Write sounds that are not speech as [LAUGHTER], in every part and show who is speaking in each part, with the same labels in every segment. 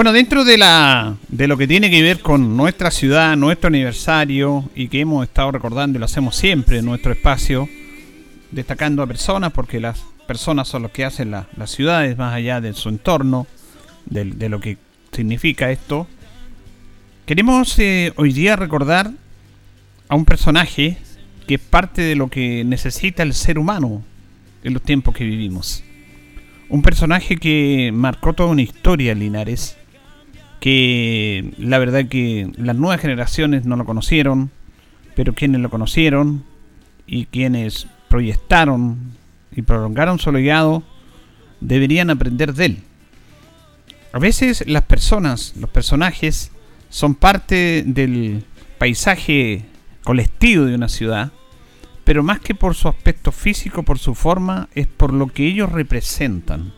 Speaker 1: Bueno, dentro de la de lo que tiene que ver con nuestra ciudad, nuestro aniversario y que hemos estado recordando y lo hacemos siempre en nuestro espacio, destacando a personas porque las personas son los que hacen las ciudades más allá de su entorno, de, lo que significa esto. Queremos eh, hoy día recordar a un personaje que es parte de lo que necesita el ser humano en los tiempos que vivimos. Un personaje que marcó toda una historia en Linares que la verdad que las nuevas generaciones no lo conocieron, pero quienes lo conocieron y quienes proyectaron y prolongaron su legado deberían aprender de él. A veces las personas, los personajes, son parte del paisaje colectivo de una ciudad, pero más que por su aspecto físico, por su forma, es por lo que ellos representan.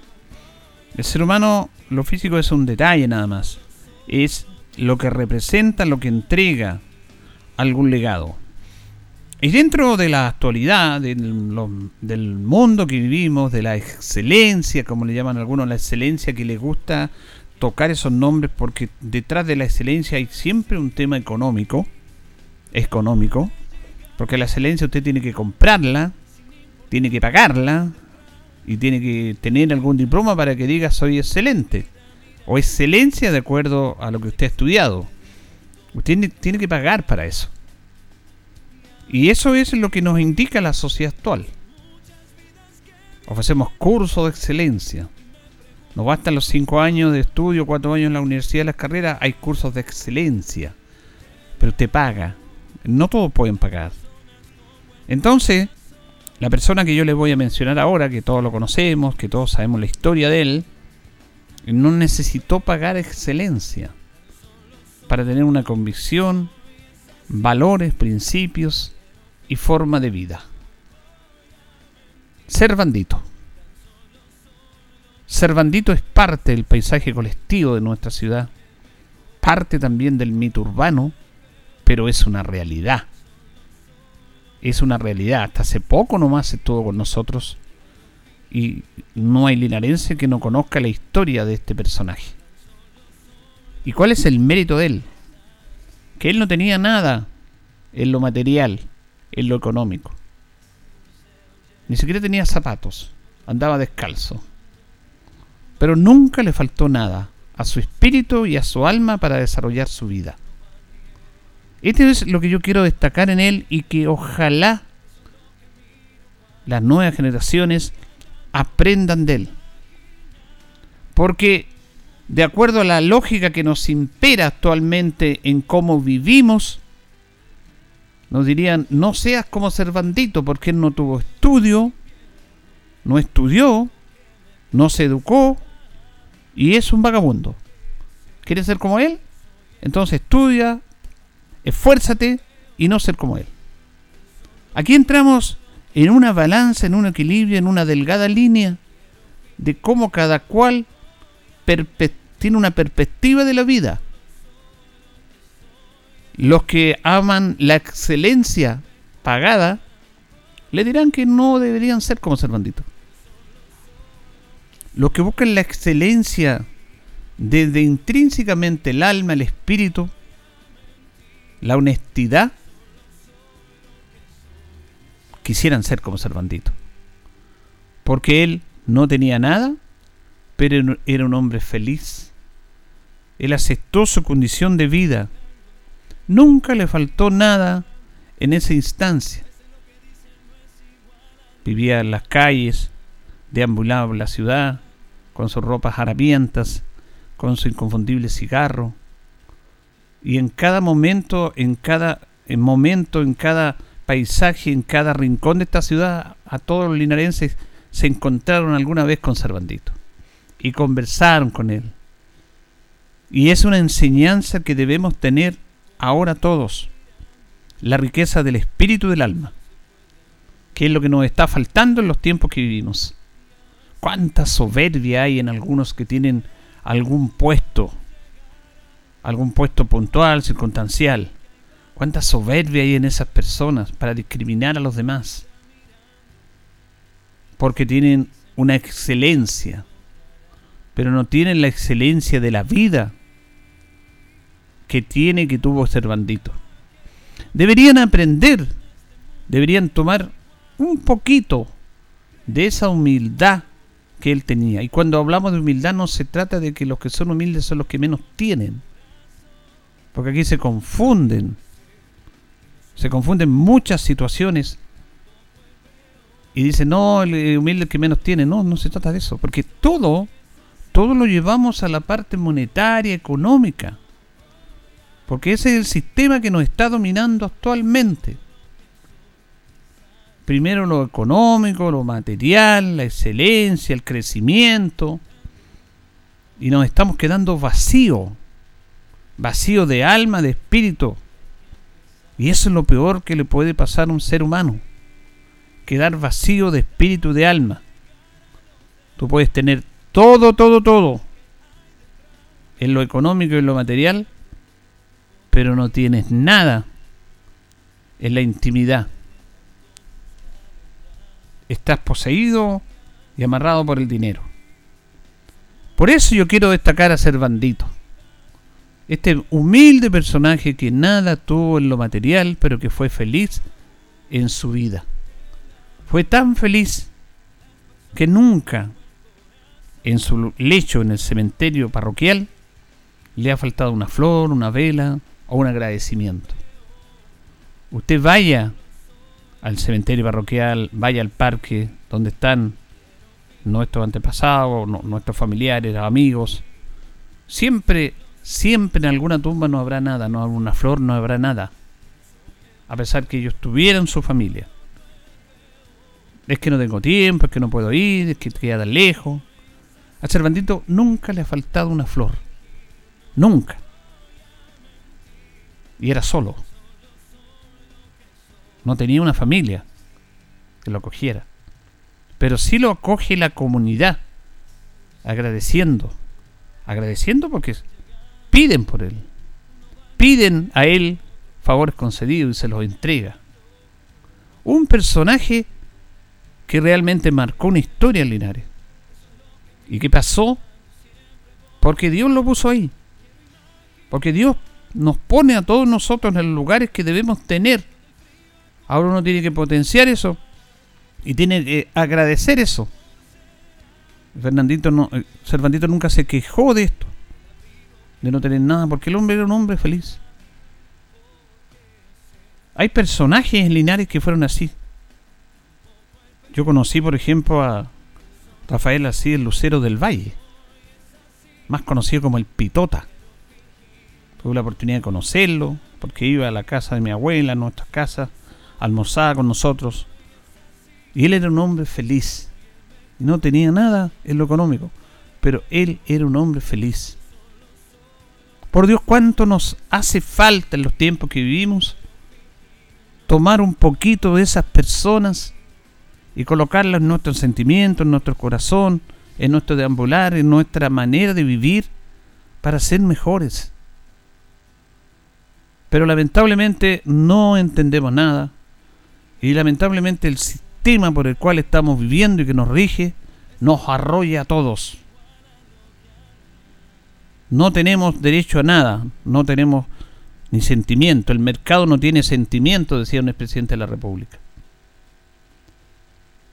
Speaker 1: El ser humano, lo físico es un detalle nada más es lo que representa, lo que entrega algún legado. Y dentro de la actualidad, del, mundo que vivimos, de la excelencia, como le llaman algunos, la excelencia que les gusta tocar esos nombres, porque detrás de la excelencia hay siempre un tema económico, económico, porque la excelencia usted tiene que comprarla, tiene que pagarla, y tiene que tener algún diploma para que diga soy excelente o excelencia de acuerdo a lo que usted ha estudiado. Usted tiene que pagar para eso. Y eso es lo que nos indica la sociedad actual. Ofrecemos cursos de excelencia. No bastan los cinco años de estudio, cuatro años en la universidad, las carreras, hay cursos de excelencia. Pero usted paga. No todos pueden pagar. Entonces, la persona que yo les voy a mencionar ahora, que todos lo conocemos, que todos sabemos la historia de él, no necesitó pagar excelencia para tener una convicción, valores, principios y forma de vida. Ser bandito. Ser bandito es parte del paisaje colectivo de nuestra ciudad, parte también del mito urbano, pero es una realidad. Es una realidad. Hasta hace poco nomás estuvo con nosotros y no hay linarense que no conozca la historia de este personaje. ¿Y cuál es el mérito de él? Que él no tenía nada en lo material, en lo económico. Ni siquiera tenía zapatos, andaba descalzo. Pero nunca le faltó nada a su espíritu y a su alma para desarrollar su vida. Esto es lo que yo quiero destacar en él y que ojalá las nuevas generaciones aprendan de él. Porque de acuerdo a la lógica que nos impera actualmente en cómo vivimos, nos dirían, no seas como Cervantito porque él no tuvo estudio, no estudió, no se educó y es un vagabundo. ¿Quieres ser como él? Entonces estudia, esfuérzate y no ser como él. Aquí entramos en una balanza, en un equilibrio, en una delgada línea de cómo cada cual tiene una perspectiva de la vida. Los que aman la excelencia pagada le dirán que no deberían ser como Cervantito. Los que buscan la excelencia desde intrínsecamente el alma, el espíritu, la honestidad, quisieran ser como Cervantito. Porque él no tenía nada, pero era un hombre feliz. Él aceptó su condición de vida. Nunca le faltó nada en esa instancia. vivía en las calles, deambulaba la ciudad, con sus ropas harapientas, con su inconfundible cigarro. Y en cada momento, en cada en momento, en cada paisaje, en cada rincón de esta ciudad, a todos los linarenses se encontraron alguna vez con Cervantito y conversaron con él. Y es una enseñanza que debemos tener ahora todos, la riqueza del espíritu del alma, que es lo que nos está faltando en los tiempos que vivimos. Cuánta soberbia hay en algunos que tienen algún puesto, algún puesto puntual, circunstancial. Cuánta soberbia hay en esas personas para discriminar a los demás. Porque tienen una excelencia, pero no tienen la excelencia de la vida que tiene que tuvo Cervantito. Deberían aprender, deberían tomar un poquito de esa humildad que él tenía. Y cuando hablamos de humildad no se trata de que los que son humildes son los que menos tienen. Porque aquí se confunden. Se confunden muchas situaciones. Y dicen, no, el humilde que menos tiene. No, no se trata de eso. Porque todo, todo lo llevamos a la parte monetaria, económica. Porque ese es el sistema que nos está dominando actualmente primero lo económico, lo material, la excelencia, el crecimiento, y nos estamos quedando vacío, vacío de alma, de espíritu. Y eso es lo peor que le puede pasar a un ser humano, quedar vacío de espíritu, de alma. Tú puedes tener todo, todo, todo, en lo económico y en lo material, pero no tienes nada en la intimidad estás poseído y amarrado por el dinero. Por eso yo quiero destacar a Cervandito. Este humilde personaje que nada tuvo en lo material, pero que fue feliz en su vida. Fue tan feliz que nunca en su lecho en el cementerio parroquial le ha faltado una flor, una vela o un agradecimiento. Usted vaya al cementerio parroquial, vaya al parque donde están nuestros antepasados, nuestros familiares, amigos. Siempre, siempre en alguna tumba no habrá nada, no habrá una flor, no habrá nada. A pesar que ellos tuvieran su familia. Es que no tengo tiempo, es que no puedo ir, es que queda lejos. A Cervantito nunca le ha faltado una flor. Nunca. Y era solo no tenía una familia que lo acogiera. Pero sí lo acoge la comunidad, agradeciendo. Agradeciendo porque piden por él. Piden a él favores concedidos y se los entrega. Un personaje que realmente marcó una historia en Linares. ¿Y qué pasó? Porque Dios lo puso ahí. Porque Dios nos pone a todos nosotros en los lugares que debemos tener Ahora uno tiene que potenciar eso y tiene que agradecer eso. Fernandito no, eh, Cervantito nunca se quejó de esto, de no tener nada, porque el hombre era un hombre feliz. Hay personajes en Linares que fueron así. Yo conocí, por ejemplo, a Rafael así, el Lucero del Valle, más conocido como el Pitota. Tuve la oportunidad de conocerlo, porque iba a la casa de mi abuela, a nuestras casas, almorzaba con nosotros. Y él era un hombre feliz. No tenía nada en lo económico, pero él era un hombre feliz. Por Dios, cuánto nos hace falta en los tiempos que vivimos tomar un poquito de esas personas y colocarlas en nuestros sentimientos, en nuestro corazón, en nuestro deambular, en nuestra manera de vivir para ser mejores. Pero lamentablemente no entendemos nada, y lamentablemente el sistema por el cual estamos viviendo y que nos rige nos arrolla a todos. No tenemos derecho a nada, no tenemos ni sentimiento. El mercado no tiene sentimiento, decía un expresidente de la República.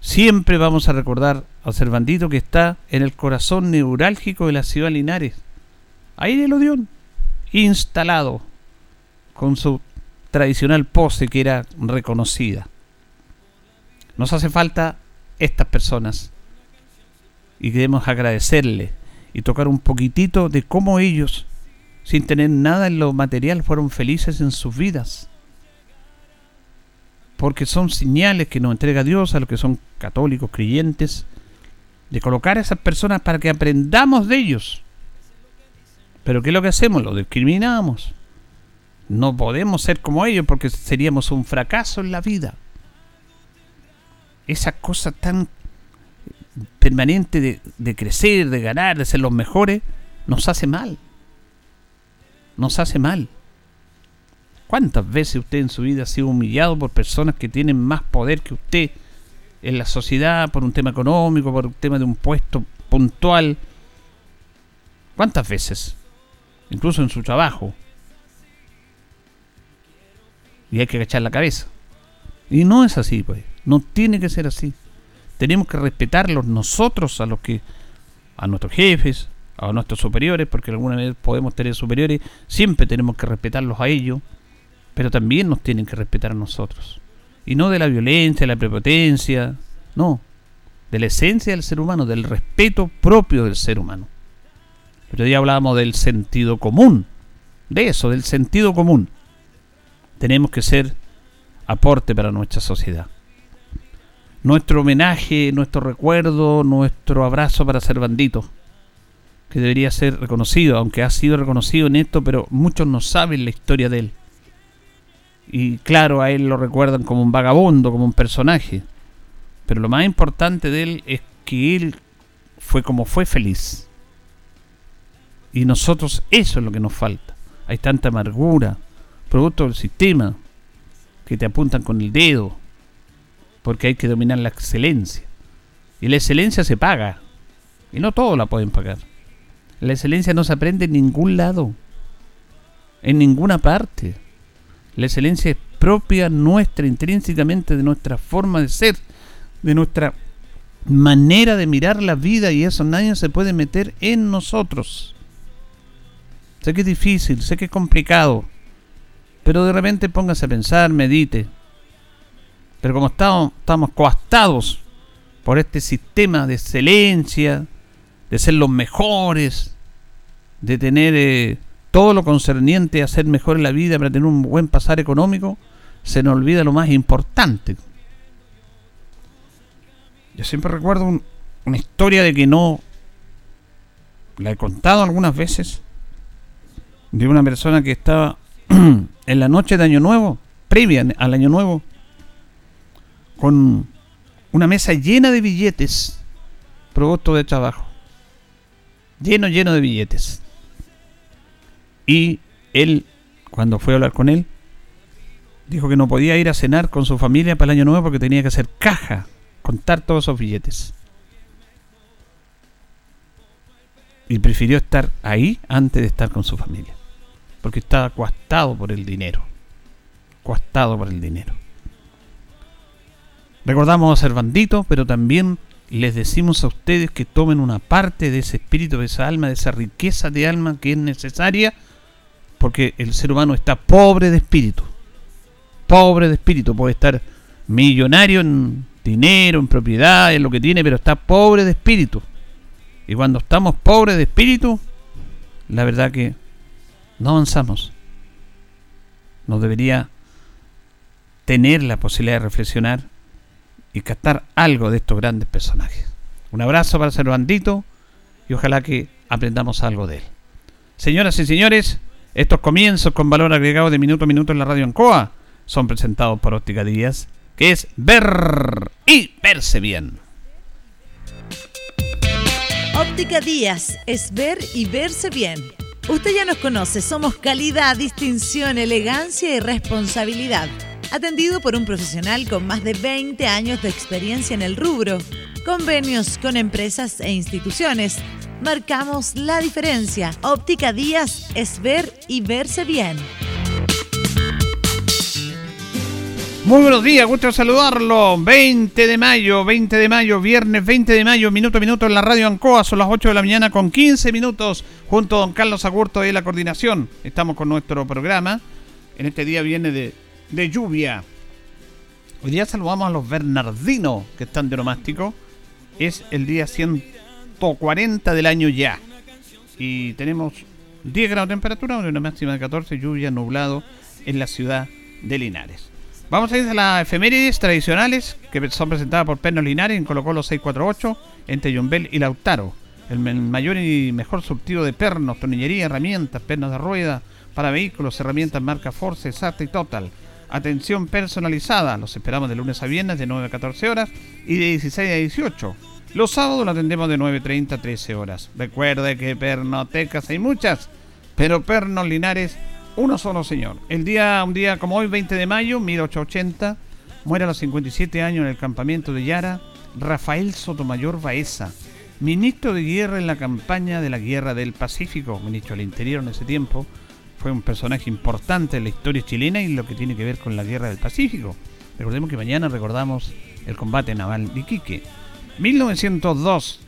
Speaker 1: Siempre vamos a recordar al Cervantito que está en el corazón neurálgico de la ciudad de Linares. Ahí en el Odión, instalado con su tradicional pose que era reconocida. Nos hace falta estas personas y queremos agradecerle y tocar un poquitito de cómo ellos, sin tener nada en lo material, fueron felices en sus vidas. Porque son señales que nos entrega Dios a los que son católicos, creyentes, de colocar a esas personas para que aprendamos de ellos. Pero ¿qué es lo que hacemos? Lo discriminamos. No podemos ser como ellos porque seríamos un fracaso en la vida. Esa cosa tan permanente de, crecer, de ganar, de ser los mejores, nos hace mal. Nos hace mal. ¿Cuántas veces usted en su vida ha sido humillado por personas que tienen más poder que usted en la sociedad por un tema económico, por un tema de un puesto puntual? ¿Cuántas veces? Incluso en su trabajo. Y hay que agachar la cabeza. Y no es así, pues. No tiene que ser así tenemos que respetarlos nosotros a los que a nuestros jefes, a nuestros superiores, porque alguna vez podemos tener superiores, siempre tenemos que respetarlos a ellos, pero también nos tienen que respetar a nosotros. Y no de la violencia, de la prepotencia, no, de la esencia del ser humano, del respeto propio del ser humano. Otro día hablábamos del sentido común, de eso, del sentido común. Tenemos que ser aporte para nuestra sociedad nuestro homenaje, nuestro recuerdo, nuestro abrazo para Cervandito, que debería ser reconocido, aunque ha sido reconocido en esto, pero muchos no saben la historia de él. Y claro, a él lo recuerdan como un vagabundo, como un personaje. Pero lo más importante de él es que él fue como fue feliz. Y nosotros eso es lo que nos falta. Hay tanta amargura, producto del sistema, que te apuntan con el dedo, porque hay que dominar la excelencia. Y la excelencia se paga, y no todos la pueden pagar. La excelencia no se aprende en ningún lado, en ninguna parte. La excelencia es propia nuestra, intrínsecamente de nuestra forma de ser, de nuestra manera de mirar la vida y eso nadie se puede meter en nosotros. Sé que es difícil, sé que es complicado, pero de repente póngase a pensar, medite, pero como estamos, estamos coastados por este sistema de excelencia, de ser los mejores, de tener eh, todo lo concerniente a ser mejor en la vida para tener un buen pasar económico, se nos olvida lo más importante. Yo siempre recuerdo una historia de que no la he contado algunas veces de una persona que estaba [CLEARS THROAT] en la noche de Año Nuevo, previa al Año Nuevo, con una mesa llena de billetes, producto de trabajo. Lleno, lleno de billetes. Y él, cuando fue a hablar con él, dijo que no podía ir a cenar con su familia para el año nuevo porque tenía que hacer caja, contar todos esos billetes. Y prefirió estar ahí antes de estar con su familia. Porque estaba coastado por el dinero. Coastado por el dinero. Recordamos a Cervandito, pero también les decimos a ustedes que tomen una parte de ese espíritu, de esa alma, de esa riqueza de alma que es necesaria, porque el ser humano está pobre de espíritu. Pobre de espíritu, puede estar millonario en dinero, en propiedad, en lo que tiene, pero está pobre de espíritu. Y cuando estamos pobres de espíritu, la verdad que no avanzamos. Nos debería tener la posibilidad de reflexionar y captar algo de estos grandes personajes. Un abrazo para Cervandito y ojalá que aprendamos algo de él. Señoras y señores, estos comienzos con valor agregado de minuto a minuto en la radio Ancoa son presentados por Óptica Díaz, que es ver y verse bien.
Speaker 2: Óptica Díaz es ver y verse bien. Usted ya nos conoce, somos calidad, distinción, elegancia y responsabilidad atendido por un profesional con más de 20 años de experiencia en el rubro. Convenios con empresas e instituciones. Marcamos la diferencia. Óptica Díaz es ver y verse bien.
Speaker 1: Muy buenos días, gusto saludarlo. 20 de mayo, 20 de mayo, viernes 20 de mayo, minuto a minuto en la radio Ancoa, son las 8 de la mañana con 15 minutos, junto a don Carlos Agurto de la coordinación. Estamos con nuestro programa. En este día viene de de lluvia. Hoy día saludamos a los Bernardinos que están de nomástico. Es el día 140 del año ya. Y tenemos 10 grados de temperatura, una máxima de 14, lluvia, nublado en la ciudad de Linares. Vamos a ir a las efemérides tradicionales que son presentadas por Pernos Linares en Colo Colo 648, entre Yumbel y Lautaro. El mayor y mejor surtido de pernos, tornillería, herramientas, pernos de rueda para vehículos, herramientas marca Force, SAT y Total Atención personalizada. Los esperamos de lunes a viernes de 9 a 14 horas y de 16 a 18. Los sábados lo atendemos de 9.30 a 13 horas. Recuerde que pernotecas hay muchas, pero pernos linares, uno solo señor. El día, un día como hoy, 20 de mayo, 1880, muere a los 57 años en el campamento de Yara Rafael Sotomayor Baeza, ministro de guerra en la campaña de la Guerra del Pacífico, ministro del Interior en ese tiempo, fue un personaje importante en la historia chilena y lo que tiene que ver con la guerra del Pacífico. Recordemos que mañana recordamos el combate naval de Iquique. 1902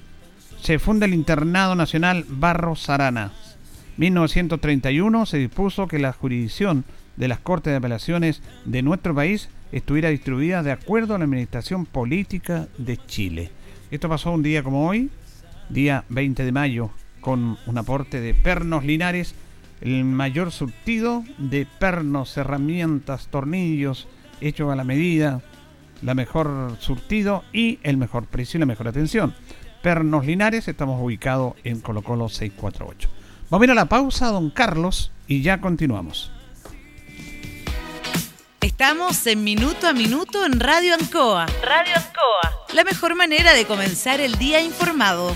Speaker 1: se funda el Internado Nacional Barros Arana. 1931 se dispuso que la jurisdicción de las Cortes de Apelaciones de nuestro país estuviera distribuida de acuerdo a la administración política de Chile. Esto pasó un día como hoy, día 20 de mayo, con un aporte de Pernos Linares el mayor surtido de pernos, herramientas, tornillos hechos a la medida, la mejor surtido y el mejor precio y la mejor atención. Pernos Linares, estamos ubicados en Colo Colo 648. Vamos a ir a la pausa, don Carlos, y ya continuamos.
Speaker 2: Estamos en Minuto a Minuto en Radio Ancoa. Radio Ancoa. La mejor manera de comenzar el día informado.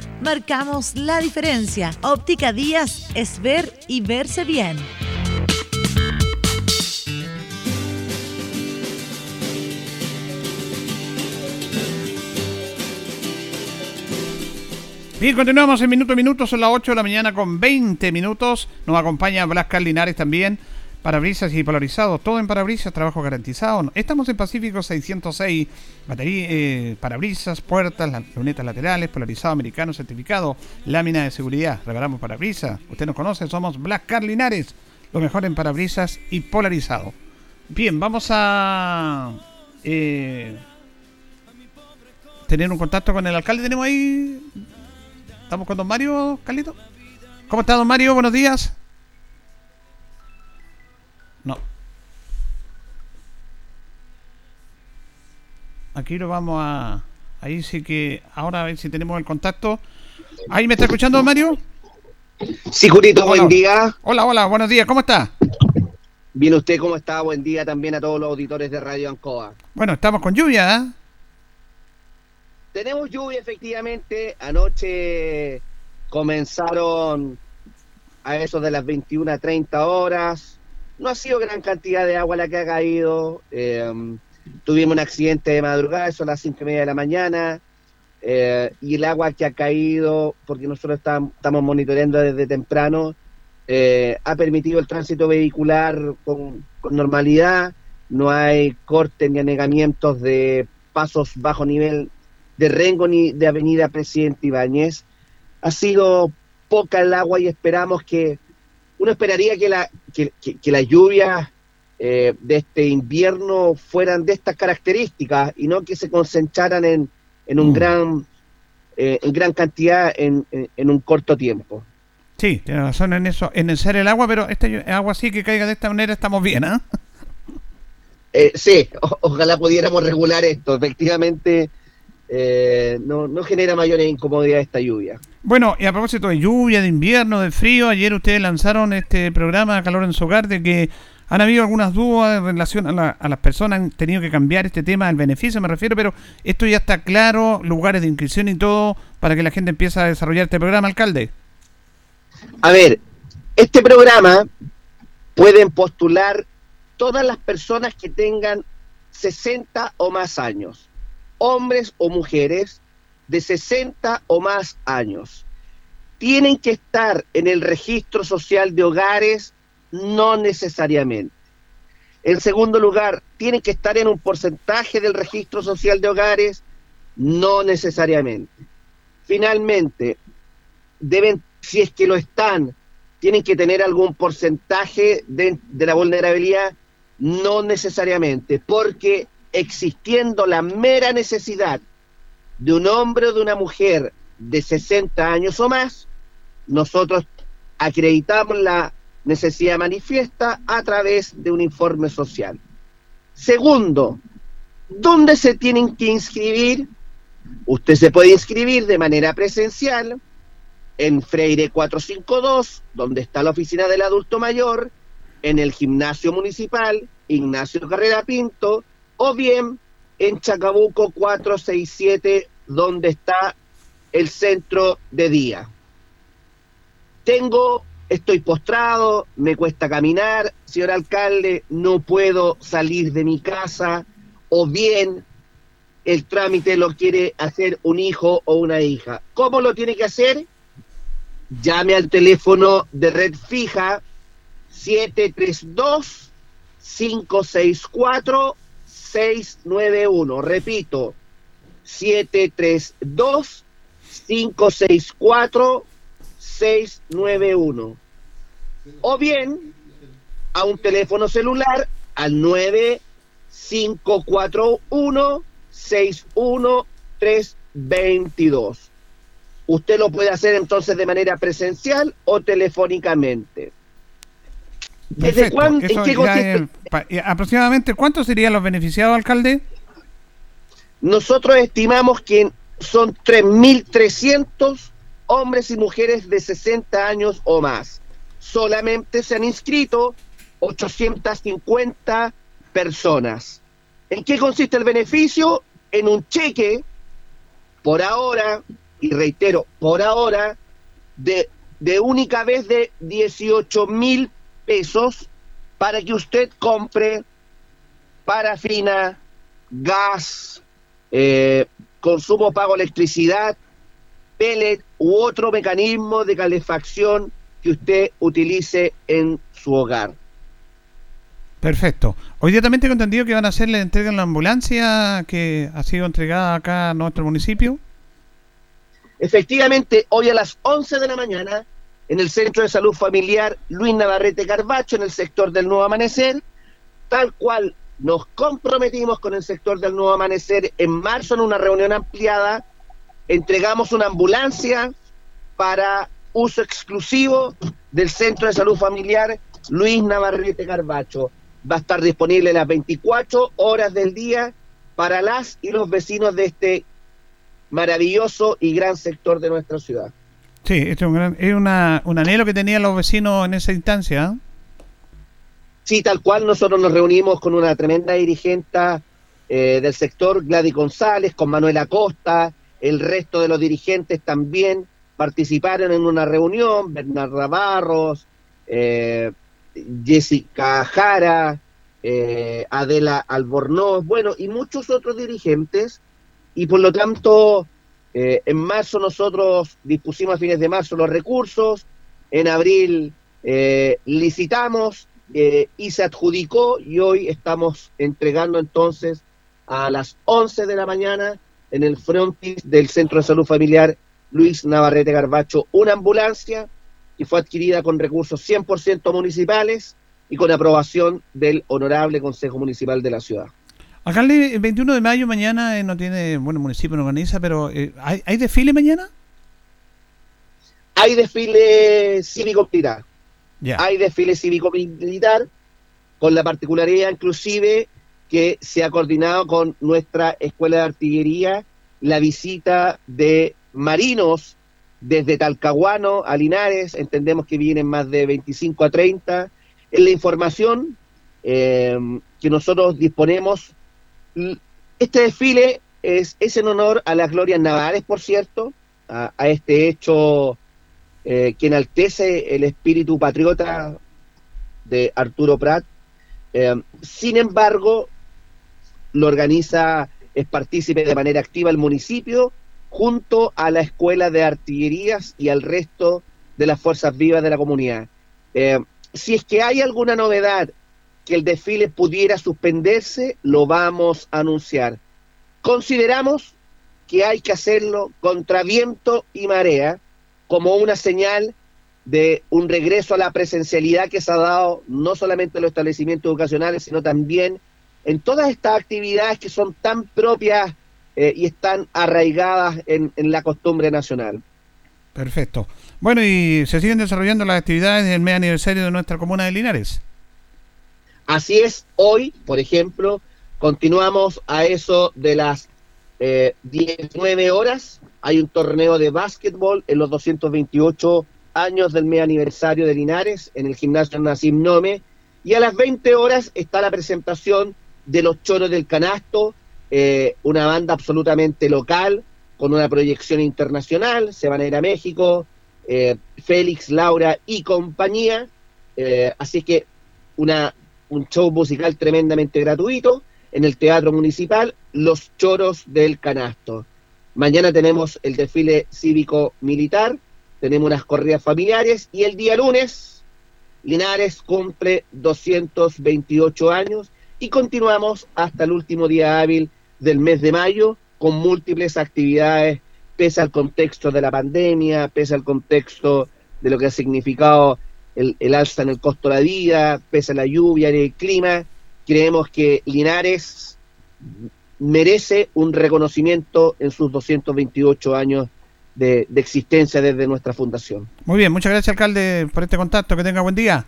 Speaker 2: Marcamos la diferencia. Óptica Díaz es ver y verse bien.
Speaker 1: Bien, continuamos en minuto a minuto, son las 8 de la mañana con 20 minutos. Nos acompaña Blas Linares también. Parabrisas y polarizados, todo en parabrisas, trabajo garantizado. Estamos en Pacífico 606, batería, eh, parabrisas, puertas, lunetas laterales, polarizado americano, certificado, lámina de seguridad, reparamos parabrisas. Usted nos conoce, somos Blas Linares, lo mejor en parabrisas y polarizado. Bien, vamos a eh, tener un contacto con el alcalde. Tenemos ahí ¿Estamos con don Mario, Carlito? ¿Cómo está don Mario? Buenos días. Aquí lo vamos a... Ahí sí que... Ahora a ver si tenemos el contacto. ¿Ahí me está escuchando Mario?
Speaker 3: Sí, Jurito, buen día.
Speaker 1: Hola, hola, buenos días. ¿Cómo está?
Speaker 3: Bien, ¿usted cómo está? Buen día también a todos los auditores de Radio Ancoa.
Speaker 1: Bueno, estamos con lluvia, ¿eh?
Speaker 3: Tenemos lluvia, efectivamente. Anoche comenzaron a eso de las 21 a 30 horas. No ha sido gran cantidad de agua la que ha caído. Em, tuvimos un accidente de madrugada, eso a las 5 y media de la mañana. Eh, y el agua que ha caído, porque nosotros estamos monitoreando desde temprano, eh, ha permitido el tránsito vehicular con, normalidad. No hay cortes ni anegamientos de pasos bajo nivel de Rengo ni de Avenida Presidente Ibáñez. Ha sido poca el agua y esperamos que, uno esperaría que la, que, las lluvias eh, de este invierno fueran de estas características y no que se concentraran en, en un mm. gran eh, en gran cantidad en, en, un corto tiempo.
Speaker 1: Sí, tiene razón en eso, en ser el agua, pero este agua sí que caiga de esta manera estamos bien, ¿ah? [LAUGHS]
Speaker 3: ¿eh? sí, ojalá pudiéramos regular esto. Efectivamente, eh, no, no genera mayor incomodidad esta lluvia.
Speaker 1: Bueno, y a propósito de lluvia, de invierno, de frío, ayer ustedes lanzaron este programa Calor en su hogar de que han habido algunas dudas en relación a, a, las personas, han tenido que cambiar este tema, el beneficio me refiero, pero esto ya está claro, lugares de inscripción y todo, para que la gente empiece a desarrollar este programa, alcalde.
Speaker 3: A ver, este programa pueden postular todas las personas que tengan 60 o más años hombres o mujeres de 60 o más años. ¿Tienen que estar en el registro social de hogares? No necesariamente. En segundo lugar, ¿tienen que estar en un porcentaje del registro social de hogares? No necesariamente. Finalmente, deben, si es que lo están, tienen que tener algún porcentaje de, de la vulnerabilidad? No necesariamente, porque existiendo la mera necesidad de un hombre o de una mujer de 60 años o más, nosotros acreditamos la necesidad manifiesta a través de un informe social. Segundo, ¿dónde se tienen que inscribir? Usted se puede inscribir de manera presencial en Freire 452, donde está la oficina del adulto mayor, en el gimnasio municipal, Ignacio Carrera Pinto, o bien en Chacabuco 467, donde está el centro de día. Tengo, estoy postrado, me cuesta caminar, señor alcalde, no puedo salir de mi casa, o bien el trámite lo quiere hacer un hijo o una hija. ¿Cómo lo tiene que hacer? Llame al teléfono de red fija 732 564 691. Repito, 732-564-691. O bien a un teléfono celular al 9541-61322. Usted lo puede hacer entonces de manera presencial o telefónicamente.
Speaker 1: ¿Desde cuándo? ¿En qué consiste? Eh, aproximadamente, ¿cuántos serían los beneficiados, alcalde?
Speaker 3: Nosotros estimamos que son 3.300 hombres y mujeres de 60 años o más. Solamente se han inscrito 850 personas. ¿En qué consiste el beneficio? En un cheque, por ahora, y reitero, por ahora, de, de única vez de 18 mil pesos para que usted compre parafina, gas, eh, consumo pago electricidad, pellet u otro mecanismo de calefacción que usted utilice en su hogar.
Speaker 1: Perfecto. Hoy día también tengo entendido que van a hacerle entrega en la ambulancia que ha sido entregada acá a nuestro municipio.
Speaker 3: Efectivamente, hoy a las 11 de la mañana en el Centro de Salud Familiar Luis Navarrete Carbacho, en el sector del Nuevo Amanecer, tal cual nos comprometimos con el sector del Nuevo Amanecer en marzo en una reunión ampliada, entregamos una ambulancia para uso exclusivo del Centro de Salud Familiar Luis Navarrete Carbacho. Va a estar disponible las 24 horas del día para las y los vecinos de este maravilloso y gran sector de nuestra ciudad.
Speaker 1: Sí, esto es, un, es una, un anhelo que tenían los vecinos en esa instancia. ¿ah?
Speaker 3: Sí, tal cual nosotros nos reunimos con una tremenda dirigente eh, del sector, Gladys González, con Manuel Acosta, el resto de los dirigentes también participaron en una reunión, Bernarda Barros, eh, Jessica Jara, eh, Adela Albornoz, bueno, y muchos otros dirigentes, y por lo tanto eh, en marzo nosotros dispusimos a fines de marzo los recursos, en abril licitamos y se adjudicó y hoy estamos entregando entonces a las 11 de la mañana en el frontis del Centro de Salud Familiar Luis Navarrete Garbacho una ambulancia que fue adquirida con recursos 100% municipales y con aprobación del Honorable Consejo Municipal de la Ciudad.
Speaker 1: Alcalde, el 21 de mayo mañana eh, no tiene, bueno, el municipio no organiza, pero eh, ¿hay, desfile mañana?
Speaker 3: Hay desfile cívico-militar. Hay desfile cívico-militar con la particularidad inclusive que se ha coordinado con nuestra escuela de artillería la visita de marinos desde Talcahuano a Linares, entendemos que vienen más de 25 a 30. En la información eh, que nosotros disponemos, este desfile es, es, en honor a las glorias navales, por cierto, a, este hecho eh, que enaltece el espíritu patriota de Arturo Prat. Eh, sin embargo, lo organiza, es partícipe de manera activa el municipio, junto a la Escuela de Artillerías y al resto de las fuerzas vivas de la comunidad. Eh, si es que hay alguna novedad que el desfile pudiera suspenderse, lo vamos a anunciar. Consideramos que hay que hacerlo contra viento y marea como una señal de un regreso a la presencialidad que se ha dado no solamente en los establecimientos educacionales, sino también en todas estas actividades que son tan propias eh, y están arraigadas en, en, la costumbre nacional.
Speaker 1: Perfecto. Bueno, y se siguen desarrollando las actividades del mes aniversario de nuestra comuna de Linares.
Speaker 3: Así es, hoy, por ejemplo, continuamos a eso de las eh, 19 horas. Hay un torneo de básquetbol en los 228 años del mes aniversario de Linares en el gimnasio Nassim Nome. Y a las 20 horas está la presentación de los choros del canasto, eh, una banda absolutamente local, con una proyección internacional. Se van a ir a México, eh, Félix, Laura y compañía. Eh, así que una, un show musical tremendamente gratuito en el Teatro Municipal, Los Choros del Canasto. Mañana tenemos el desfile cívico-militar, tenemos unas corridas familiares y el día lunes Linares cumple 228 años y continuamos hasta el último día hábil del mes de mayo con múltiples actividades pese al contexto de la pandemia, pese al contexto de lo que ha significado el, el alza en el costo de la vida, pese a la lluvia y el clima, creemos que Linares merece un reconocimiento en sus 228 años de, de, existencia desde nuestra fundación.
Speaker 1: Muy bien, muchas gracias alcalde por este contacto, que tenga buen día.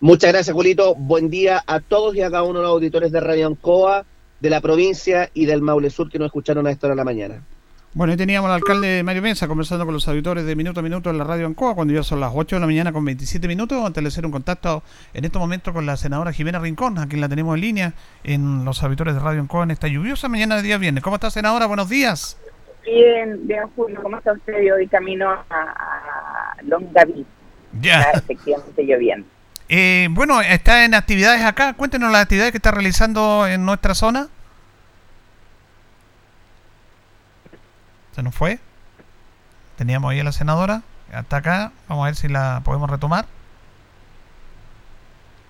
Speaker 3: Muchas gracias Julito, buen día a todos y a cada uno de los auditores de Radio Ancoa, de la provincia y del Maule Sur que nos escucharon a esta hora de la mañana.
Speaker 1: Bueno, ahí teníamos al alcalde Mario Mensa conversando con los auditores de Minuto a Minuto en la radio Ancoa, cuando ya son las 8 de la mañana con 27 minutos. Antes de hacer un contacto en este momento con la senadora Jimena Rincón, a quien la tenemos en línea en los auditores de Radio Ancoa en esta lluviosa mañana de día viernes. ¿Cómo está, senadora? Buenos días.
Speaker 4: Bien, bien, Julio. ¿Cómo está usted? Hoy camino a Longaví.
Speaker 1: Ya.
Speaker 4: Está efectivamente lloviendo.
Speaker 1: Eh, bueno, está en actividades acá. Cuéntenos las actividades que está realizando en nuestra zona. ¿Se nos fue? Teníamos ahí a la senadora. Hasta acá. Vamos a ver si la podemos retomar.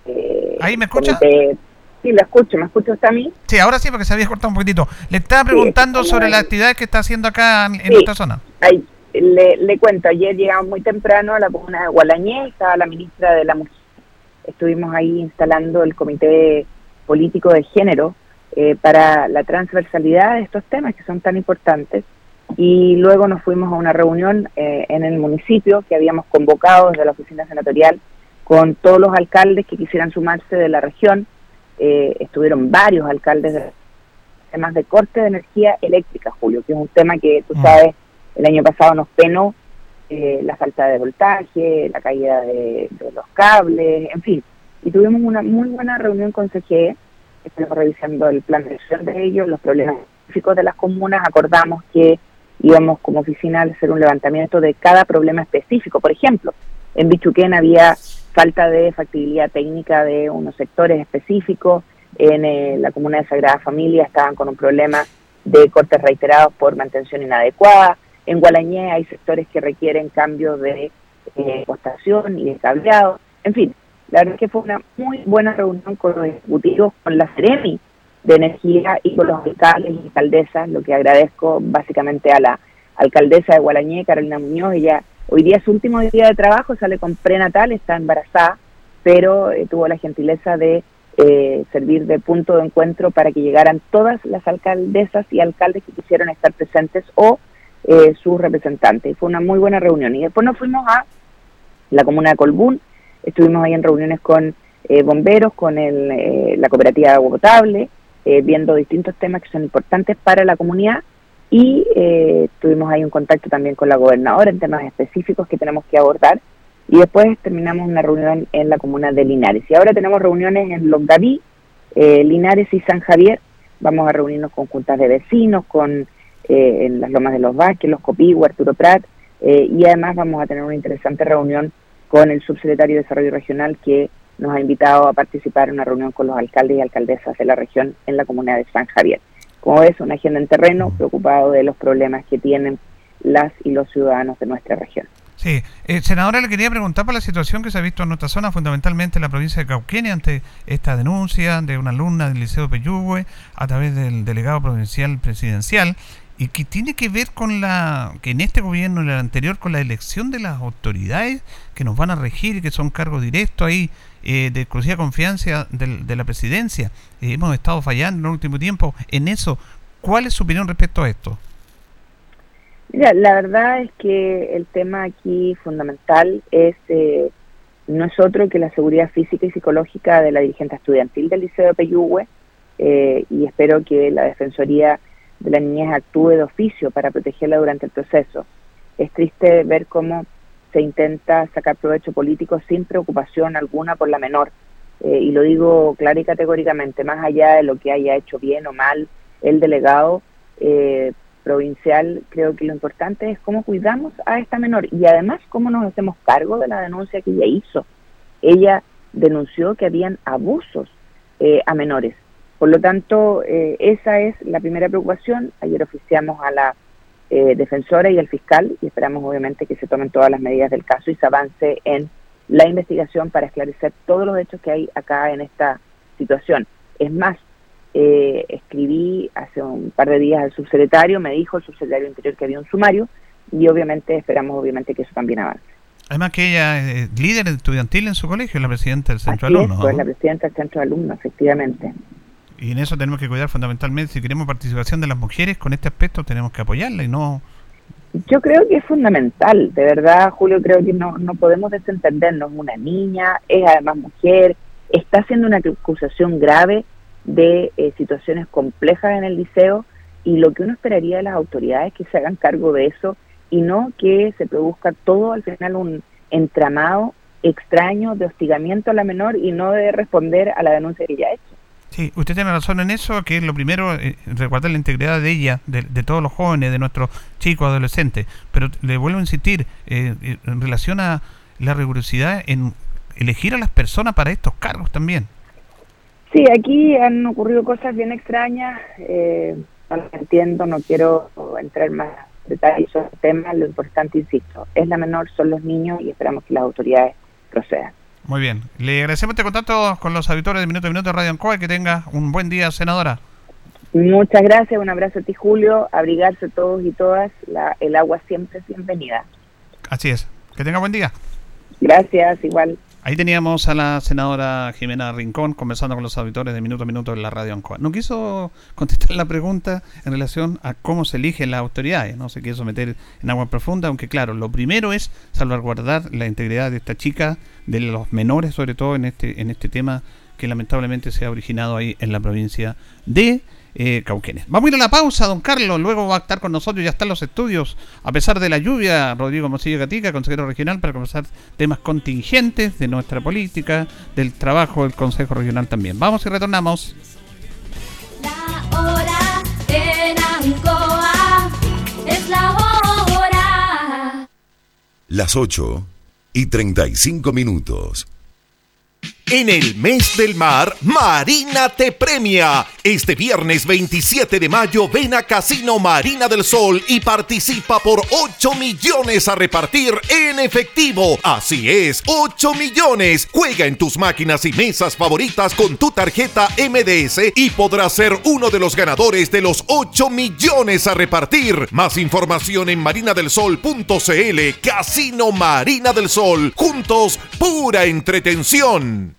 Speaker 4: Eh,
Speaker 1: ¿Ahí me escucha?
Speaker 4: comité- Sí, lo escucho. ¿Me escucha usted a mí?
Speaker 1: Sí, ahora sí, porque se había cortado un poquitito. Le estaba preguntando sobre
Speaker 4: ahí.
Speaker 1: las actividades que está haciendo acá en, nuestra zona.
Speaker 4: Ay, le, le cuento, ayer llegamos muy temprano a la comuna de Gualañé, estaba la ministra de la Mujer. Estuvimos ahí instalando el comité político de género eh, para la transversalidad de estos temas que son tan importantes. Y luego nos fuimos a una reunión eh, en el municipio que habíamos convocado desde la oficina senatorial con todos los alcaldes que quisieran sumarse de la región. Eh, estuvieron varios alcaldes de temas de corte de energía eléctrica, Julio, que es un tema que tú
Speaker 1: Mm.
Speaker 4: sabes el año pasado nos penó eh, la falta de voltaje, la caída de, los cables, en fin. Y tuvimos una muy buena reunión con CGE, estamos revisando el plan de acción de ellos, los problemas específicos de las comunas, acordamos que íbamos como oficina a hacer un levantamiento de cada problema específico. Por ejemplo, en Bichuquén había falta de factibilidad técnica de unos sectores específicos, en eh, la comuna de Sagrada Familia estaban con un problema de cortes reiterados por mantención inadecuada, en Gualañé hay sectores que requieren cambios de eh, postación y de cableado. En fin, la verdad es que fue una muy buena reunión con los ejecutivos, con la Ceremi de Energía y con los alcaldes y alcaldesas, lo que agradezco básicamente a la alcaldesa de Gualañé, Carolina Muñoz. Ella hoy día es su último día de trabajo, sale con prenatal, está embarazada, pero eh, tuvo la gentileza de eh, servir de punto de encuentro para que llegaran todas las alcaldesas y alcaldes que quisieron estar presentes o eh, sus representantes. Fue una muy buena reunión. Y después nos fuimos a la comuna de Colbún, estuvimos ahí en reuniones con eh, bomberos, con el, eh, la cooperativa de agua potable, eh, viendo distintos temas que son importantes para la comunidad. y eh, tuvimos ahí un contacto también con la gobernadora en temas específicos que tenemos que abordar y después terminamos una reunión en la comuna de Linares. Y ahora tenemos reuniones en Longaví, eh, Linares y San Javier. Vamos a reunirnos con juntas de vecinos, con eh, en las Lomas de los Vázquez, los Copigua, Arturo Prat, eh, y además vamos a tener una interesante reunión con el subsecretario de Desarrollo Regional que nos ha invitado a participar en una reunión con los alcaldes y alcaldesas de la región en la comunidad de San Javier. Como ves, una agenda en terreno, preocupado de los problemas que tienen las y los ciudadanos de nuestra región.
Speaker 1: Sí, eh, senadora, le quería preguntar por la situación que se ha visto en nuestra zona, fundamentalmente en la provincia de Cauquenes, ante esta denuncia de una alumna del Liceo Peyúgue a través del delegado provincial presidencial y que tiene que ver con la que en este gobierno en el anterior con la elección de las autoridades que nos van a regir y que son cargos directos ahí eh, de exclusiva confianza de, la presidencia. Eh, hemos estado fallando en el último tiempo en eso. ¿Cuál es su opinión respecto a esto?
Speaker 4: Mira, la verdad es que el tema aquí fundamental es eh, no es otro que la seguridad física y psicológica de la dirigente estudiantil del Liceo de Peyúgue y espero que la Defensoría de la niñez actúe de oficio para protegerla durante el proceso. Es triste ver cómo se intenta sacar provecho político sin preocupación alguna por la menor. Eh, y lo digo claro y categóricamente, más allá de lo que haya hecho bien o mal el delegado eh, provincial, creo que lo importante es cómo cuidamos a esta menor y además cómo nos hacemos cargo de la denuncia que ella hizo. Ella denunció que habían abusos eh, a menores por lo tanto, eh, esa es la primera preocupación. Ayer oficiamos a la eh, defensora y al fiscal y esperamos obviamente que se tomen todas las medidas del caso y se avance en la investigación para esclarecer todos los hechos que hay acá en esta situación. Es más, eh, escribí hace un par de días al subsecretario, me dijo el subsecretario Interior que había un sumario y obviamente esperamos obviamente que eso también avance.
Speaker 1: Además que ella es líder estudiantil en su colegio, la presidenta del centro de alumnos.
Speaker 4: pues la presidenta del centro de alumnos, efectivamente.
Speaker 1: Y en eso tenemos que cuidar fundamentalmente, si queremos participación de las mujeres con este aspecto, tenemos que apoyarla y no...
Speaker 4: Yo creo que es fundamental, de verdad, Julio, creo que no, no podemos desentendernos. Una niña, es además mujer, está haciendo una acusación grave de eh, situaciones complejas en el liceo y lo que uno esperaría de las autoridades es que se hagan cargo de eso y no que se produzca todo al final un entramado extraño de hostigamiento a la menor y no de responder a la denuncia que ella ha hecho.
Speaker 1: Sí, usted tiene razón en eso, que lo primero, eh, la integridad de ella, de, todos los jóvenes, de nuestros chicos, adolescentes. Pero le vuelvo a insistir, eh, eh, en relación a la rigurosidad en elegir a las personas para estos cargos también.
Speaker 4: Sí, aquí han ocurrido cosas bien extrañas, eh, no las entiendo, no quiero entrar más detalles sobre el tema, lo importante, insisto, es la menor, son los niños y esperamos que las autoridades procedan.
Speaker 1: Muy bien. Le agradecemos este contacto con los auditores de Minuto a Minuto de Radio Ancoa que tenga un buen día, senadora.
Speaker 4: Muchas gracias, un abrazo a ti, Julio. Abrigarse todos y todas, la, el agua siempre es bienvenida.
Speaker 1: Así es. Que tenga buen día.
Speaker 4: Gracias, igual.
Speaker 1: Ahí teníamos a la senadora Jimena Rincón conversando con los auditores de Minuto a Minuto en la radio Ancoa. No quiso contestar la pregunta en relación a cómo se eligen las autoridades, no se quiso meter en agua profunda, aunque claro, lo primero es salvaguardar la integridad de esta chica, de los menores sobre todo en este, en este tema que lamentablemente se ha originado ahí en la provincia de eh, Cauquenes. Vamos a ir a la pausa, don Carlos. Luego va a estar con nosotros, ya están los estudios. A pesar de la lluvia, Rodrigo Mosillo Gatica, consejero regional, para conversar temas contingentes de nuestra política, del trabajo del Consejo Regional también. Vamos y retornamos.
Speaker 5: La hora en Ancoa es la hora.
Speaker 6: Las 8 y 35 minutos.
Speaker 7: En el mes del mar, Marina te premia. Este viernes 27 de mayo ven a Casino Marina del Sol y participa por 8 millones a repartir en efectivo. Así es, 8 millones. Juega en tus máquinas y mesas favoritas con tu tarjeta MDS y podrás ser uno de los ganadores de los 8 millones a repartir. Más información en marinadelsol.cl. Casino Marina del Sol. Juntos, pura entretención.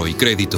Speaker 8: y crédito.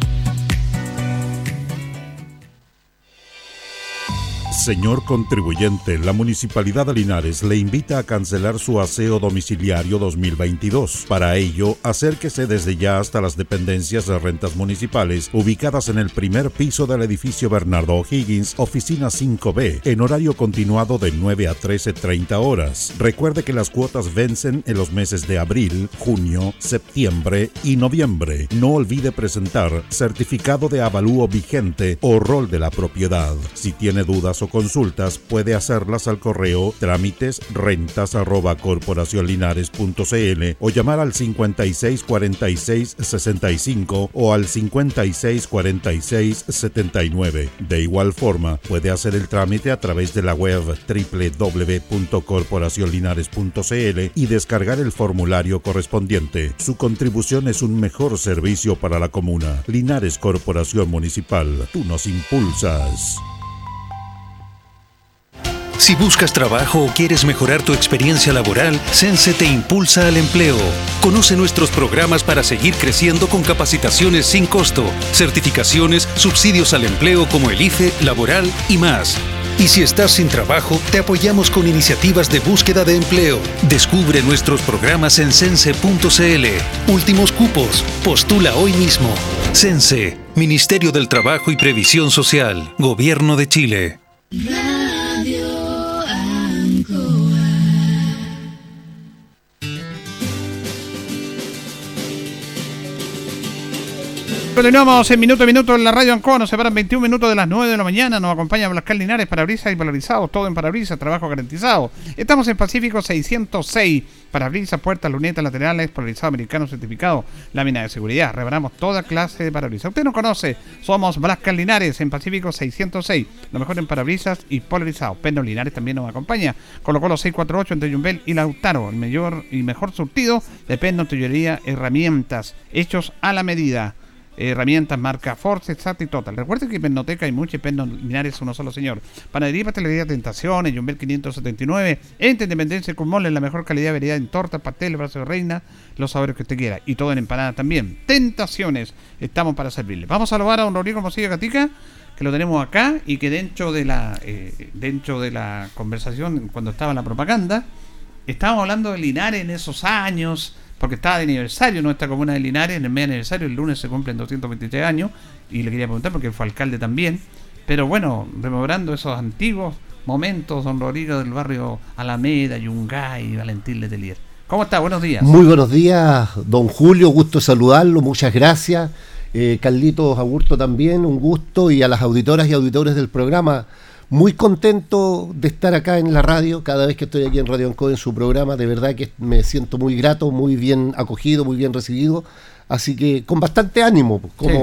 Speaker 9: Señor contribuyente, la Municipalidad de Linares le invita a cancelar su aseo domiciliario 2022. Para ello, acérquese desde ya hasta las dependencias de rentas municipales ubicadas en el primer piso del edificio Bernardo O'Higgins, oficina 5B, en horario continuado de 9 a 13.30 horas. Recuerde que las cuotas vencen en los meses de abril, junio, septiembre y noviembre. No olvide presentar certificado de avalúo vigente o rol de la propiedad. Si tiene dudas o consultas puede hacerlas al correo trámites rentas arroba corporacionlinares.cl o llamar al 56 46 65 o al 56 46 79. De igual forma, puede hacer el trámite a través de la web www.corporacionlinares.cl y descargar el formulario correspondiente. Su contribución es un mejor servicio para la comuna. Linares Corporación Municipal, tú nos impulsas.
Speaker 10: Si buscas trabajo o quieres mejorar tu experiencia laboral, Sense te impulsa al empleo. Conoce nuestros programas para seguir creciendo con capacitaciones sin costo, certificaciones, subsidios al empleo como el IFE, laboral y más. Y si estás sin trabajo, te apoyamos con iniciativas de búsqueda de empleo. Descubre nuestros programas en sense.cl. Últimos cupos. Postula hoy mismo. Sense, Ministerio del Trabajo y Previsión Social, Gobierno de Chile.
Speaker 1: Continuamos en minuto a minuto en la radio Ancoa. Nos separan 21 minutos de las 9 de la mañana. Nos acompaña Blascal Linares, parabrisas y valorizados. Todo en parabrisas, trabajo garantizado. Estamos en Pacífico 606. Parabrisas, puertas, lunetas laterales, polarizado americano certificado, lámina de seguridad. Reparamos toda clase de parabrisas. Usted nos conoce. Somos Blascal Linares en Pacífico 606. Lo mejor en parabrisas y polarizados. Perno Linares también nos acompaña. Colocó los 648 entre Yumbel y Lautaro. El mayor y mejor surtido de perno, tuyería, herramientas. Hechos a la medida herramientas marca Force, Exact y Total. Recuerden que Pennoteca hay muchos Penno Linares uno solo señor. Panadería Pastelería Tentaciones, Jumbel 579, Ente Independencia con mole, la mejor calidad variedad en torta, pastel, brazo de reina, los sabores que usted quiera. Y todo en empanada también. Tentaciones, estamos para servirle. Vamos a saludar a don Rodrigo Mosilla Gatica que lo tenemos acá y que dentro de la eh, dentro de la conversación cuando estaba la propaganda estábamos hablando de Linares en esos años porque estaba de aniversario nuestra comuna de Linares, en el medio aniversario, el lunes se cumplen 223 años, y le quería preguntar porque fue alcalde también, pero bueno, rememorando esos antiguos momentos, don Rodrigo del barrio Alameda, Yungay, Valentín Letelier. ¿Cómo está? Buenos días.
Speaker 11: Muy buenos días, don Julio, gusto saludarlo, muchas gracias. Eh, Carlitos Aburto también, un gusto, y a las auditoras y auditores del programa, muy contento de estar acá en la radio, cada vez que estoy aquí en Radio Anco en su programa, de verdad que me siento muy grato, muy bien acogido, muy bien recibido, así que con bastante ánimo, pues,